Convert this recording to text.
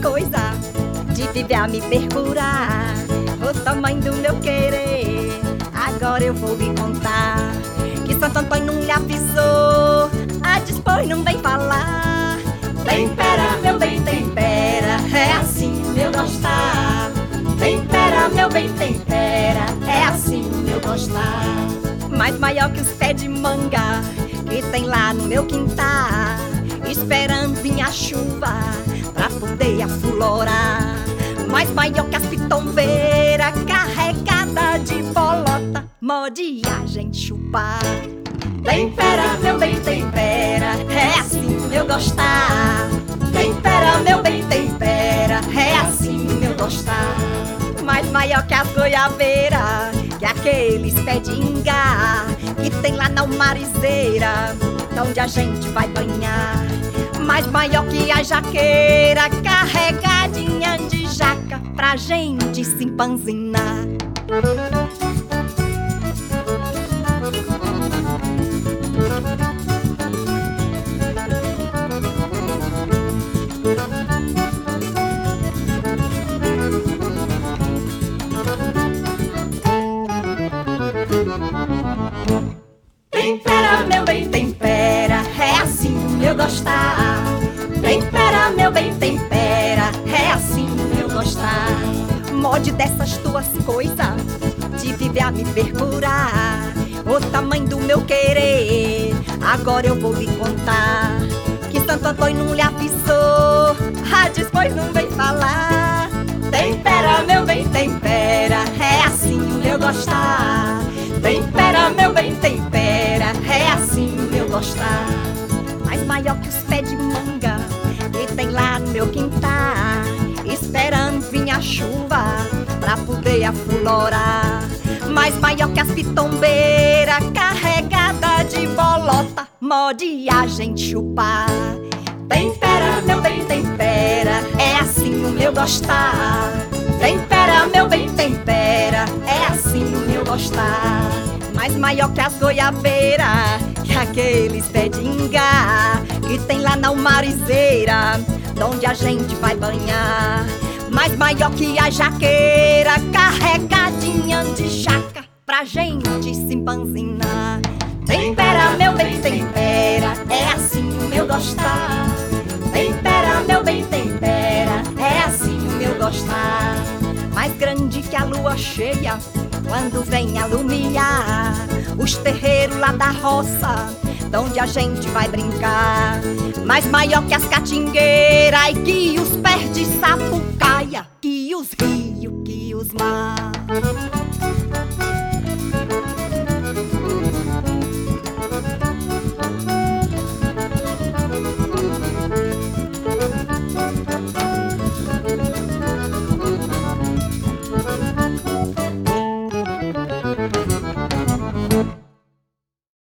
coisa de viver a me percurar. O tamanho do meu querer, agora eu vou lhe contar. Que Santo Antônio não lhe avisou, a dispor não vem falar. Tempera, meu bem, tempera, é assim meu gostar. Tempera, meu bem, tempera, é assim meu gostar. Mais maior que os pés de manga que tem lá no meu quintal. Esperando vir a chuva pra poder aflorar. Mais maior que as pitombeiras carregada de bolota. Morde a gente chupar. Tempera, meu bem, tempera, é assim meu gostar. Tempera, meu bem, tempera, é assim meu gostar. Mais maior que as goiabeiras, que aqueles pé de ingá, que tem lá na marizeira, onde a gente vai banhar. Mais maior que a jaqueira, carregadinha de jaca, pra gente se empanzinar. Tempera, Tempera, meu bem, tempera, é assim meu gostar. Mode dessas tuas coisas, de viver a me percurar. O tamanho do meu querer, agora eu vou lhe contar. Que Santo Antônio não lhe avisou, a depois não vem falar. Tempera, meu bem, tempera, é assim meu gostar. Tempera, meu bem, tempera, é assim meu gostar. Mais maior que os pés de meu quintal. Esperando vir a chuva pra poder aflorar. Mais maior que as pitombeiras carregada de bolota. Morde a gente chupar. Tempera, meu bem, tempera, é assim o meu gostar. Tempera, meu bem, tempera, é assim o meu gostar. Mais maior que as goiabeiras, que aqueles pé de ingá, que tem lá na marizeira, onde a gente vai banhar. Mais maior que a jaqueira, carregadinha de jaca, pra gente se empanzinar. Tempera, meu bem, tempera, é assim o meu gostar. Tempera, meu bem, tempera, é assim o meu gostar. Mais grande que a lua cheia, quando vem alumiar os terreiros lá da roça, onde a gente vai brincar. Mais maior que as catingueiras e que os pés de sapucaia, que os rios, que os mar.